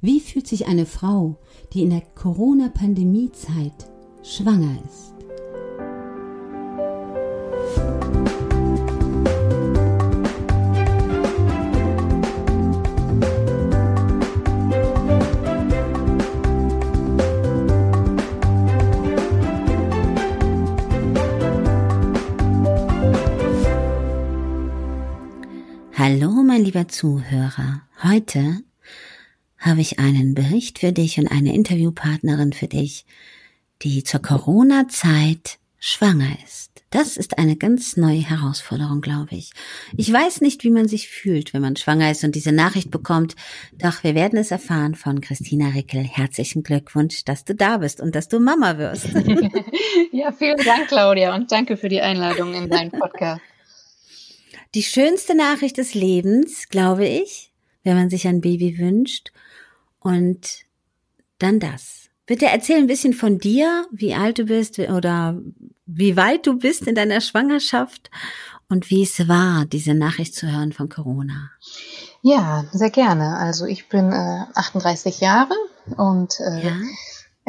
Wie fühlt sich eine Frau, die in der Corona-Pandemie-Zeit schwanger ist? Hallo, mein lieber Zuhörer. Heute habe ich einen Bericht für dich und eine Interviewpartnerin für dich, die zur Corona-Zeit schwanger ist. Das ist eine ganz neue Herausforderung, glaube ich. Ich weiß nicht, wie man sich fühlt, wenn man schwanger ist und diese Nachricht bekommt, doch wir werden es erfahren von Christina Rickel. Herzlichen Glückwunsch, dass du da bist und dass du Mama wirst. ja, vielen Dank, Claudia, und danke für die Einladung in deinen Podcast. Die schönste Nachricht des Lebens, glaube ich, wenn man sich ein Baby wünscht und dann das. Bitte erzähl ein bisschen von dir, wie alt du bist oder wie weit du bist in deiner Schwangerschaft und wie es war, diese Nachricht zu hören von Corona. Ja, sehr gerne. Also ich bin äh, 38 Jahre und äh, ja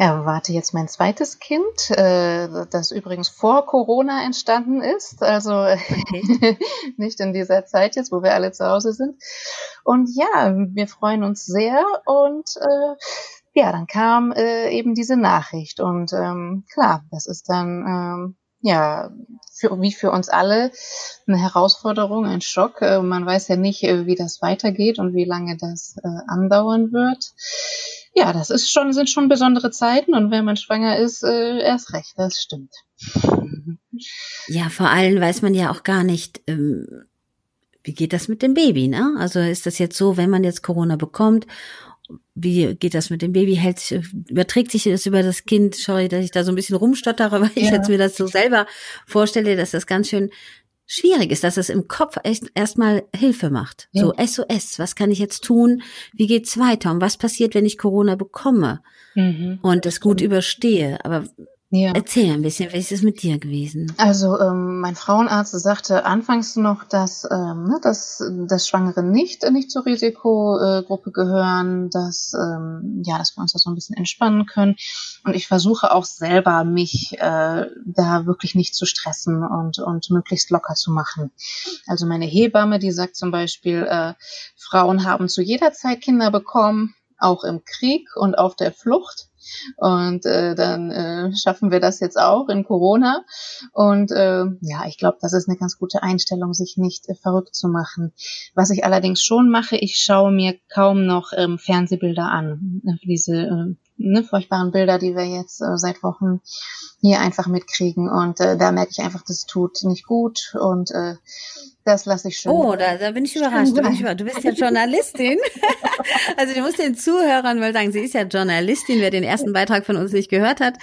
erwarte jetzt mein zweites Kind, äh, das übrigens vor Corona entstanden ist, also okay. nicht in dieser Zeit jetzt, wo wir alle zu Hause sind. Und ja, wir freuen uns sehr und äh, ja, dann kam äh, eben diese Nachricht und ähm, klar, das ist dann ähm, ja für, wie für uns alle eine Herausforderung, ein Schock. Man weiß ja nicht, wie das weitergeht und wie lange das andauern wird ja, das ist schon, sind schon besondere Zeiten und wenn man schwanger ist, äh, erst recht, das stimmt. Ja, vor allem weiß man ja auch gar nicht, ähm, wie geht das mit dem Baby, ne? Also ist das jetzt so, wenn man jetzt Corona bekommt, wie geht das mit dem Baby? Hält, überträgt sich das über das Kind? Sorry, dass ich da so ein bisschen rumstottere, weil ich ja. jetzt mir das so selber vorstelle, dass das ganz schön schwierig ist, dass es im Kopf echt erstmal Hilfe macht. Ja. So SOS, was kann ich jetzt tun? Wie geht's weiter? Und was passiert, wenn ich Corona bekomme mhm. und das gut überstehe? Aber ja. Erzähl ein bisschen, wie ist es mit dir gewesen? Also ähm, mein Frauenarzt sagte anfangs noch, dass, ähm, ne, dass, dass Schwangere nicht nicht zur Risikogruppe gehören, dass ähm, ja, dass wir uns da so ein bisschen entspannen können. Und ich versuche auch selber mich äh, da wirklich nicht zu stressen und und möglichst locker zu machen. Also meine Hebamme, die sagt zum Beispiel, äh, Frauen haben zu jeder Zeit Kinder bekommen, auch im Krieg und auf der Flucht. Und äh, dann äh, schaffen wir das jetzt auch in Corona. Und äh, ja, ich glaube, das ist eine ganz gute Einstellung, sich nicht äh, verrückt zu machen. Was ich allerdings schon mache, ich schaue mir kaum noch ähm, Fernsehbilder an. Diese äh, ne, furchtbaren Bilder, die wir jetzt äh, seit Wochen hier einfach mitkriegen. Und äh, da merke ich einfach, das tut nicht gut. Und äh, das lasse ich schon. Oh, da, da bin ich überrascht. Bin ich. Du bist ja Journalistin. also du musst den Zuhörern mal sagen, sie ist ja Journalistin. Wer den ersten Beitrag von uns nicht gehört hat,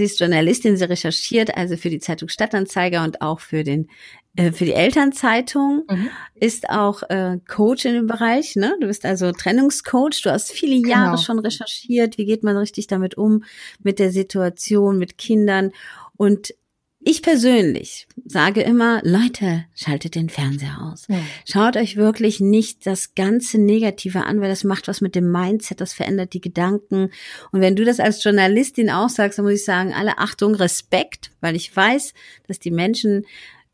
sie ist Journalistin, sie recherchiert also für die Zeitung Stadtanzeiger und auch für den äh, für die Elternzeitung, mhm. ist auch äh, Coach in dem Bereich. Ne? Du bist also Trennungscoach. Du hast viele Jahre genau. schon recherchiert. Wie geht man richtig damit um, mit der Situation, mit Kindern? Und ich persönlich sage immer, Leute, schaltet den Fernseher aus. Ja. Schaut euch wirklich nicht das ganze Negative an, weil das macht was mit dem Mindset, das verändert die Gedanken. Und wenn du das als Journalistin auch sagst, dann muss ich sagen, alle Achtung, Respekt, weil ich weiß, dass die Menschen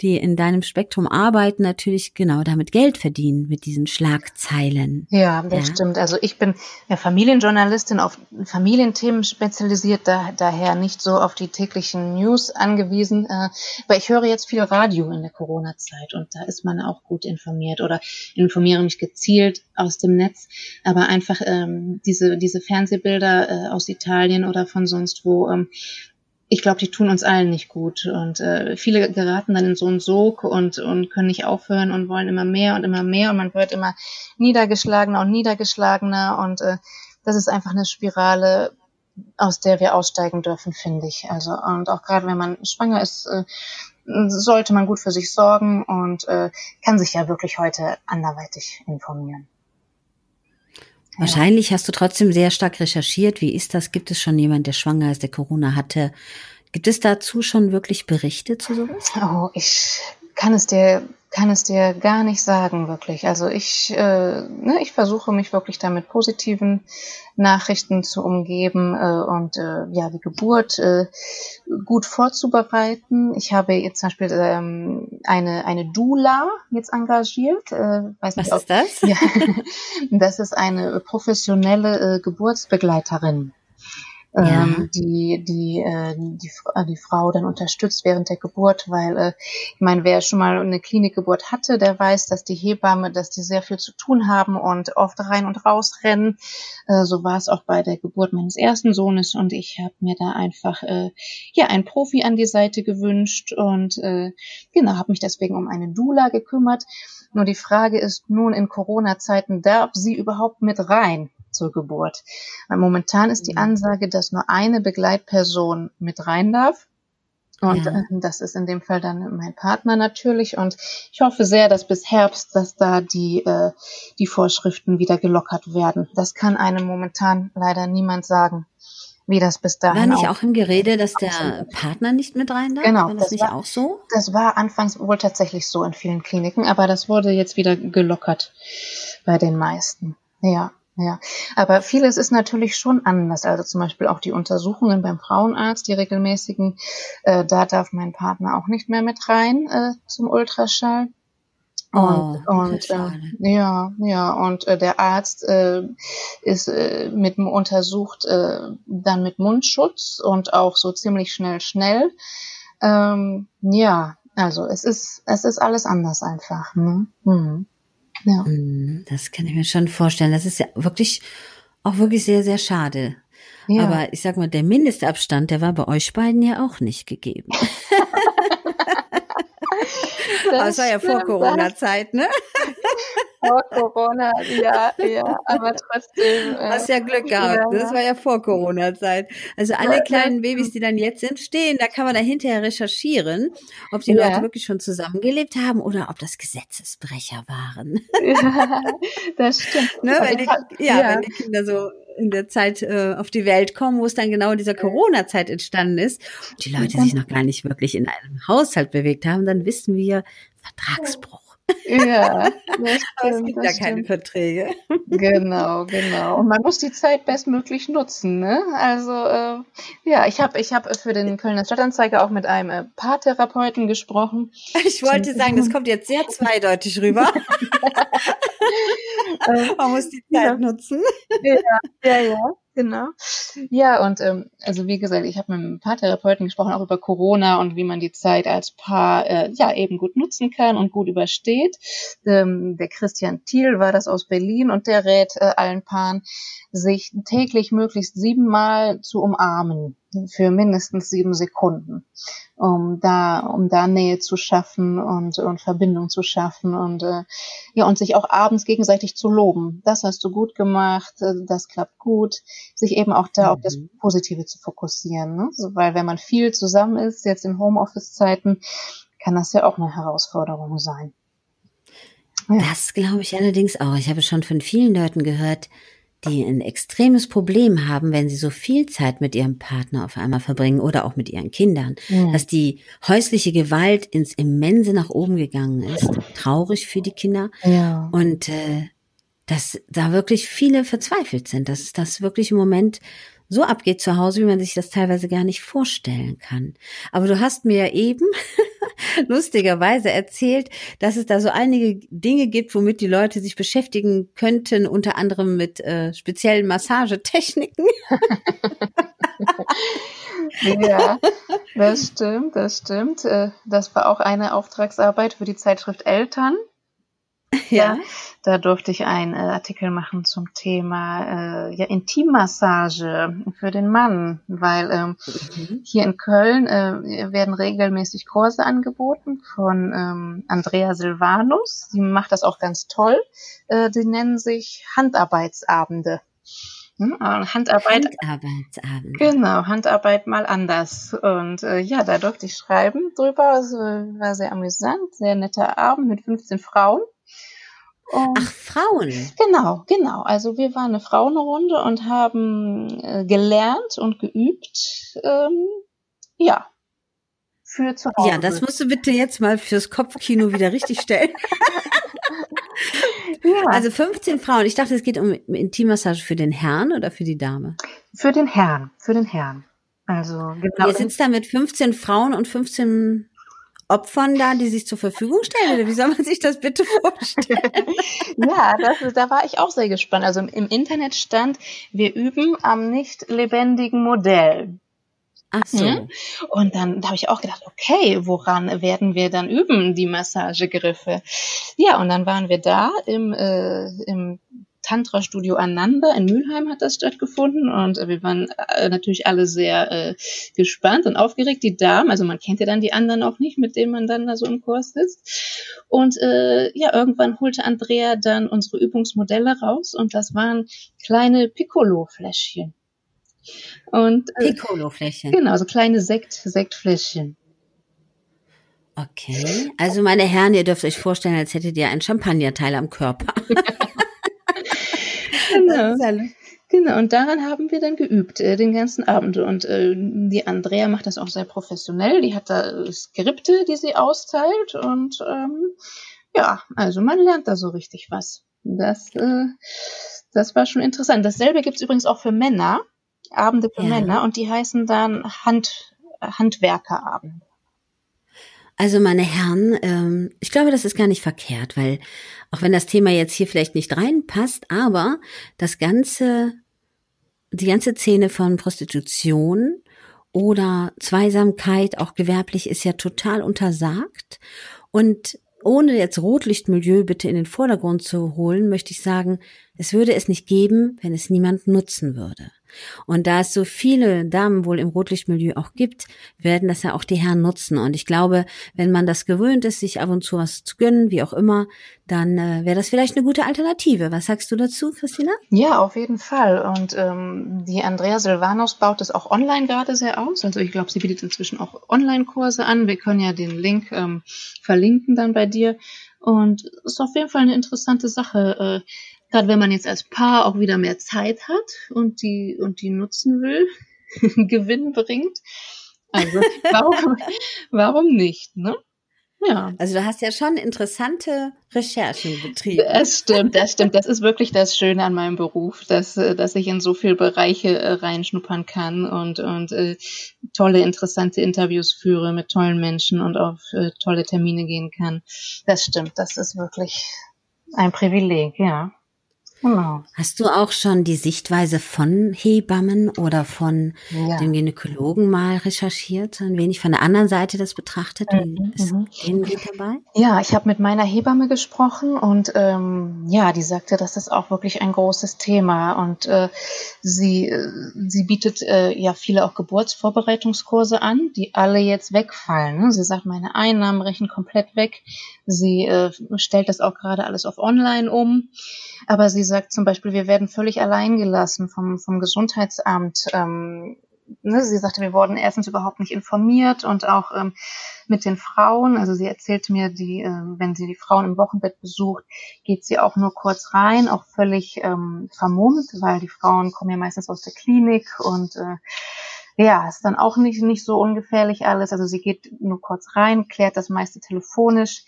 die in deinem Spektrum arbeiten, natürlich genau damit Geld verdienen mit diesen Schlagzeilen. Ja, das ja? stimmt. Also ich bin ja Familienjournalistin auf Familienthemen spezialisiert, da, daher nicht so auf die täglichen News angewiesen. Äh, aber ich höre jetzt viel Radio in der Corona-Zeit und da ist man auch gut informiert oder informiere mich gezielt aus dem Netz. Aber einfach ähm, diese, diese Fernsehbilder äh, aus Italien oder von sonst wo, ähm, ich glaube, die tun uns allen nicht gut. Und äh, viele geraten dann in so einen Sog und, und können nicht aufhören und wollen immer mehr und immer mehr. Und man wird immer niedergeschlagener und niedergeschlagener. Und äh, das ist einfach eine Spirale, aus der wir aussteigen dürfen, finde ich. Also, und auch gerade wenn man schwanger ist, äh, sollte man gut für sich sorgen und äh, kann sich ja wirklich heute anderweitig informieren. Wahrscheinlich hast du trotzdem sehr stark recherchiert. Wie ist das? Gibt es schon jemand, der schwanger ist, der Corona hatte? Gibt es dazu schon wirklich Berichte zu sowas? Oh, ich kann es dir kann es dir gar nicht sagen, wirklich. Also ich, äh, ne, ich versuche mich wirklich damit positiven Nachrichten zu umgeben äh, und äh, ja, die Geburt äh, gut vorzubereiten. Ich habe jetzt zum Beispiel ähm, eine, eine Dula jetzt engagiert. Äh, weiß nicht, Was ist das? Ja, das ist eine professionelle äh, Geburtsbegleiterin ja. ähm, die die, äh, die äh, die Frau dann unterstützt während der Geburt, weil äh, ich meine, wer schon mal eine Klinikgeburt hatte, der weiß, dass die Hebamme, dass die sehr viel zu tun haben und oft rein und raus rennen. Äh, so war es auch bei der Geburt meines ersten Sohnes und ich habe mir da einfach äh, ja einen Profi an die Seite gewünscht und äh, genau habe mich deswegen um eine Dula gekümmert. Nur die Frage ist nun in Corona-Zeiten, darf sie überhaupt mit rein? Zur Geburt. Weil momentan ist die mhm. Ansage, dass nur eine Begleitperson mit rein darf. Und ja. Äh, das ist in dem Fall dann mein Partner natürlich. Und ich hoffe sehr, dass bis Herbst, dass da die, äh, die Vorschriften wieder gelockert werden. Das kann einem momentan leider niemand sagen, wie das bis dahin War nicht auch, auch im Gerede, dass der Partner nicht mit rein darf? Genau. War das, das nicht war, auch so? Das war anfangs wohl tatsächlich so in vielen Kliniken, aber das wurde jetzt wieder gelockert bei den meisten. Ja. Ja, aber vieles ist natürlich schon anders. Also zum Beispiel auch die Untersuchungen beim Frauenarzt, die regelmäßigen, äh, da darf mein Partner auch nicht mehr mit rein äh, zum Ultraschall. Und, oh, und äh, ja, ja, und äh, der Arzt äh, ist äh, mit untersucht äh, dann mit Mundschutz und auch so ziemlich schnell schnell. Ähm, ja, also es ist es ist alles anders einfach. Ne? Hm. Ja. Mhm, das kann ich mir schon vorstellen. Das ist ja wirklich auch wirklich sehr, sehr schade. Ja. Aber ich sag mal, der Mindestabstand, der war bei euch beiden ja auch nicht gegeben. das, das war ja vor Corona-Zeit, ne? vor Corona, ja, ja, aber trotzdem. Äh, Hast ja Glück gehabt. Ja. Das war ja vor Corona-Zeit. Also alle kleinen Babys, die dann jetzt entstehen, da kann man da hinterher recherchieren, ob die ja. Leute wirklich schon zusammengelebt haben oder ob das Gesetzesbrecher waren. Ja, das stimmt. ne, wenn die, ja, ja, wenn die Kinder so in der Zeit äh, auf die Welt kommen, wo es dann genau in dieser Corona-Zeit entstanden ist, und die Leute sich noch gar nicht wirklich in einem Haushalt bewegt haben, dann wissen wir Vertragsbruch. Ja, das stimmt, es gibt ja keine Verträge. Genau, genau. Und man muss die Zeit bestmöglich nutzen. Ne? Also äh, ja, ich habe ich hab für den Kölner Stadtanzeiger auch mit einem äh, Paartherapeuten gesprochen. Ich wollte sagen, das kommt jetzt sehr zweideutig rüber. man muss die Zeit ja. nutzen. Ja, ja, ja. Genau. Ja, und ähm, also wie gesagt, ich habe mit einem Paartherapeuten gesprochen, auch über Corona und wie man die Zeit als Paar äh, ja eben gut nutzen kann und gut übersteht. Ähm, der Christian Thiel war das aus Berlin und der rät äh, allen Paaren, sich täglich möglichst siebenmal zu umarmen für mindestens sieben Sekunden, um da, um da Nähe zu schaffen und, und Verbindung zu schaffen und äh, ja und sich auch abends gegenseitig zu loben. Das hast du gut gemacht, äh, das klappt gut, sich eben auch da mhm. auf das mhm. Positive zu fokussieren, ne? so, weil wenn man viel zusammen ist, jetzt in Homeoffice-Zeiten, kann das ja auch eine Herausforderung sein. Ja. Das glaube ich allerdings auch. Ich habe schon von vielen Leuten gehört, die ein extremes Problem haben, wenn sie so viel Zeit mit ihrem Partner auf einmal verbringen oder auch mit ihren Kindern, ja. dass die häusliche Gewalt ins Immense nach oben gegangen ist. Traurig für die Kinder. Ja. Und äh, dass da wirklich viele verzweifelt sind, dass das wirklich im Moment so abgeht zu Hause, wie man sich das teilweise gar nicht vorstellen kann. Aber du hast mir ja eben lustigerweise erzählt, dass es da so einige Dinge gibt, womit die Leute sich beschäftigen könnten, unter anderem mit äh, speziellen Massagetechniken. ja, das stimmt, das stimmt. Äh, das war auch eine Auftragsarbeit für die Zeitschrift Eltern. Ja. Da durfte ich einen äh, Artikel machen zum Thema äh, ja, Intimmassage für den Mann, weil ähm, mhm. hier in Köln äh, werden regelmäßig Kurse angeboten von ähm, Andrea Silvanus. Sie macht das auch ganz toll. Äh, die nennen sich Handarbeitsabende. Hm? Handarbeit. Handarbeitsabend. Genau, Handarbeit mal anders. Und äh, ja, da durfte ich schreiben drüber. Es war sehr amüsant, sehr netter Abend mit 15 Frauen. Und Ach, Frauen. Genau, genau. Also wir waren eine Frauenrunde und haben äh, gelernt und geübt. Ähm, ja. für zu Hause. Ja, das musst du bitte jetzt mal fürs Kopfkino wieder richtig stellen. ja. Also 15 Frauen. Ich dachte, es geht um Intimmassage für den Herrn oder für die Dame? Für den Herrn, für den Herrn. Also genau. Ihr sitzt da mit 15 Frauen und 15 Opfern da, die sich zur Verfügung stellen? Oder wie soll man sich das bitte vorstellen? ja, das, da war ich auch sehr gespannt. Also im Internet stand, wir üben am nicht lebendigen Modell. Ach so. Mhm. Und dann da habe ich auch gedacht, okay, woran werden wir dann üben, die Massagegriffe? Ja, und dann waren wir da im, äh, im Tantra-Studio Ananda in Mülheim hat das stattgefunden und wir waren äh, natürlich alle sehr äh, gespannt und aufgeregt. Die Damen, also man kennt ja dann die anderen auch nicht, mit denen man dann da so im Kurs sitzt. Und äh, ja, irgendwann holte Andrea dann unsere Übungsmodelle raus und das waren kleine Piccolo-Fläschchen. Und äh, Piccolo-Fläschchen. Genau, so kleine Sekt, Sektfläschchen. Okay. Also meine Herren, ihr dürft euch vorstellen, als hättet ihr ein Champagnerteil am Körper. genau. Genau, und daran haben wir dann geübt, äh, den ganzen Abend. Und äh, die Andrea macht das auch sehr professionell. Die hat da Skripte, die sie austeilt. Und ähm, ja, also man lernt da so richtig was. Das, äh, das war schon interessant. Dasselbe gibt's übrigens auch für Männer. Abende für ja. Männer und die heißen dann Hand, Handwerkerabend. Also meine Herren, ähm, ich glaube, das ist gar nicht verkehrt, weil auch wenn das Thema jetzt hier vielleicht nicht reinpasst, aber das ganze, die ganze Szene von Prostitution oder Zweisamkeit, auch gewerblich, ist ja total untersagt. Und ohne jetzt Rotlichtmilieu bitte in den Vordergrund zu holen, möchte ich sagen, es würde es nicht geben, wenn es niemand nutzen würde. Und da es so viele Damen wohl im Rotlichtmilieu auch gibt, werden das ja auch die Herren nutzen. Und ich glaube, wenn man das gewöhnt ist, sich ab und zu was zu gönnen, wie auch immer, dann äh, wäre das vielleicht eine gute Alternative. Was sagst du dazu, Christina? Ja, auf jeden Fall. Und ähm, die Andrea Silvanos baut das auch online gerade sehr aus. Also ich glaube, sie bietet inzwischen auch Online-Kurse an. Wir können ja den Link ähm, verlinken dann bei dir. Und ist auf jeden Fall eine interessante Sache. Äh, Gerade wenn man jetzt als Paar auch wieder mehr Zeit hat und die, und die nutzen will, Gewinn bringt. Also warum, warum nicht, ne? Ja. Also du hast ja schon interessante Recherchen betrieben. Das stimmt, das stimmt. Das ist wirklich das Schöne an meinem Beruf, dass, äh, dass ich in so viele Bereiche äh, reinschnuppern kann und, und äh, tolle, interessante Interviews führe mit tollen Menschen und auf äh, tolle Termine gehen kann. Das stimmt, das ist wirklich ein Privileg, ja. Genau. Hast du auch schon die Sichtweise von Hebammen oder von ja. dem Gynäkologen mal recherchiert, ein wenig von der anderen Seite das betrachtet? Mhm. ist mhm. denen dabei? Ja, ich habe mit meiner Hebamme gesprochen und ähm, ja, die sagte, das ist auch wirklich ein großes Thema und äh, sie äh, sie bietet äh, ja viele auch Geburtsvorbereitungskurse an, die alle jetzt wegfallen. Ne? Sie sagt, meine Einnahmen rechnen komplett weg. Sie äh, stellt das auch gerade alles auf Online um, aber sie sagt zum Beispiel, wir werden völlig allein gelassen vom, vom Gesundheitsamt. Ähm, ne, sie sagte, wir wurden erstens überhaupt nicht informiert und auch ähm, mit den Frauen. Also sie erzählte mir, die, äh, wenn sie die Frauen im Wochenbett besucht, geht sie auch nur kurz rein, auch völlig ähm, vermummt, weil die Frauen kommen ja meistens aus der Klinik und äh, ja, ist dann auch nicht, nicht so ungefährlich alles. Also sie geht nur kurz rein, klärt das meiste telefonisch.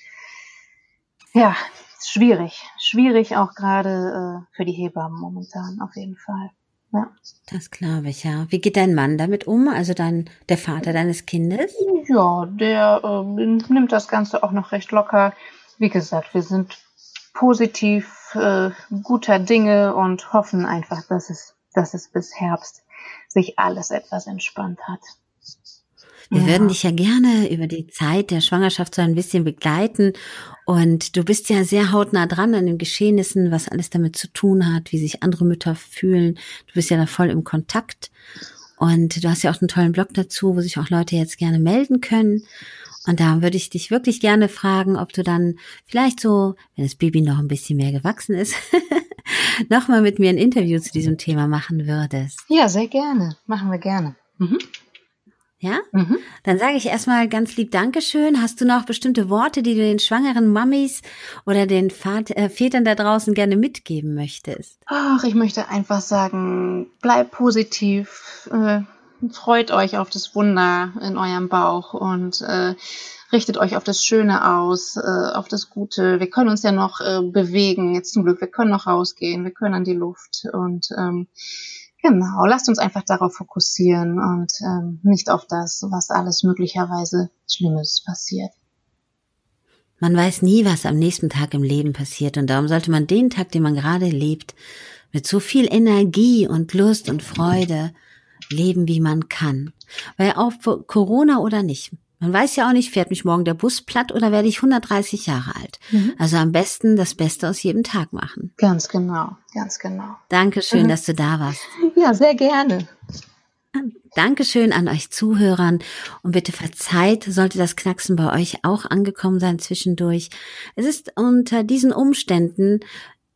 Ja, schwierig. Schwierig auch gerade äh, für die Hebammen momentan, auf jeden Fall. Ja. Das glaube ich, ja. Wie geht dein Mann damit um? Also dein, der Vater deines Kindes? Ja, der äh, nimmt das Ganze auch noch recht locker. Wie gesagt, wir sind positiv äh, guter Dinge und hoffen einfach, dass es, dass es bis Herbst sich alles etwas entspannt hat. Wir ja. würden dich ja gerne über die Zeit der Schwangerschaft so ein bisschen begleiten. Und du bist ja sehr hautnah dran an den Geschehnissen, was alles damit zu tun hat, wie sich andere Mütter fühlen. Du bist ja da voll im Kontakt. Und du hast ja auch einen tollen Blog dazu, wo sich auch Leute jetzt gerne melden können. Und da würde ich dich wirklich gerne fragen, ob du dann vielleicht so, wenn das Baby noch ein bisschen mehr gewachsen ist, nochmal mit mir ein Interview zu diesem Thema machen würdest. Ja, sehr gerne. Machen wir gerne. Mhm. Ja? Mhm. Dann sage ich erstmal ganz lieb Dankeschön. Hast du noch bestimmte Worte, die du den schwangeren Mummies oder den Vater, äh, Vätern da draußen gerne mitgeben möchtest? Ach, ich möchte einfach sagen, bleib positiv, äh, freut euch auf das Wunder in eurem Bauch und äh, richtet euch auf das Schöne aus, äh, auf das Gute. Wir können uns ja noch äh, bewegen, jetzt zum Glück, wir können noch rausgehen, wir können an die Luft und ähm, genau, lasst uns einfach darauf fokussieren und ähm, nicht auf das, was alles möglicherweise Schlimmes passiert. Man weiß nie, was am nächsten Tag im Leben passiert und darum sollte man den Tag, den man gerade lebt, mit so viel Energie und Lust und Freude leben, wie man kann. Weil auch Corona oder nicht, man weiß ja auch nicht, fährt mich morgen der Bus platt oder werde ich 130 Jahre alt. Mhm. Also am besten das Beste aus jedem Tag machen. Ganz genau, ganz genau. Dankeschön, mhm. dass du da warst. Ja, sehr gerne. Dankeschön an euch Zuhörern und bitte verzeiht, sollte das Knacksen bei euch auch angekommen sein zwischendurch. Es ist unter diesen Umständen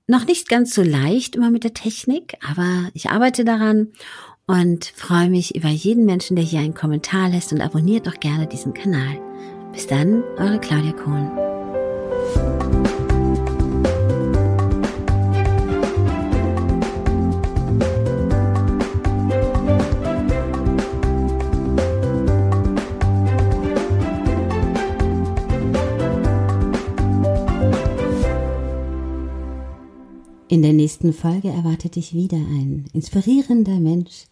noch nicht ganz so leicht immer mit der Technik, aber ich arbeite daran und freue mich über jeden Menschen, der hier einen Kommentar lässt und abonniert doch gerne diesen Kanal. Bis dann, eure Claudia Kohn. In der nächsten Folge erwartet dich wieder ein inspirierender Mensch,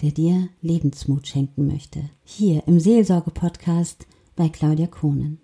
der dir Lebensmut schenken möchte. Hier im Seelsorge-Podcast bei Claudia Kohnen.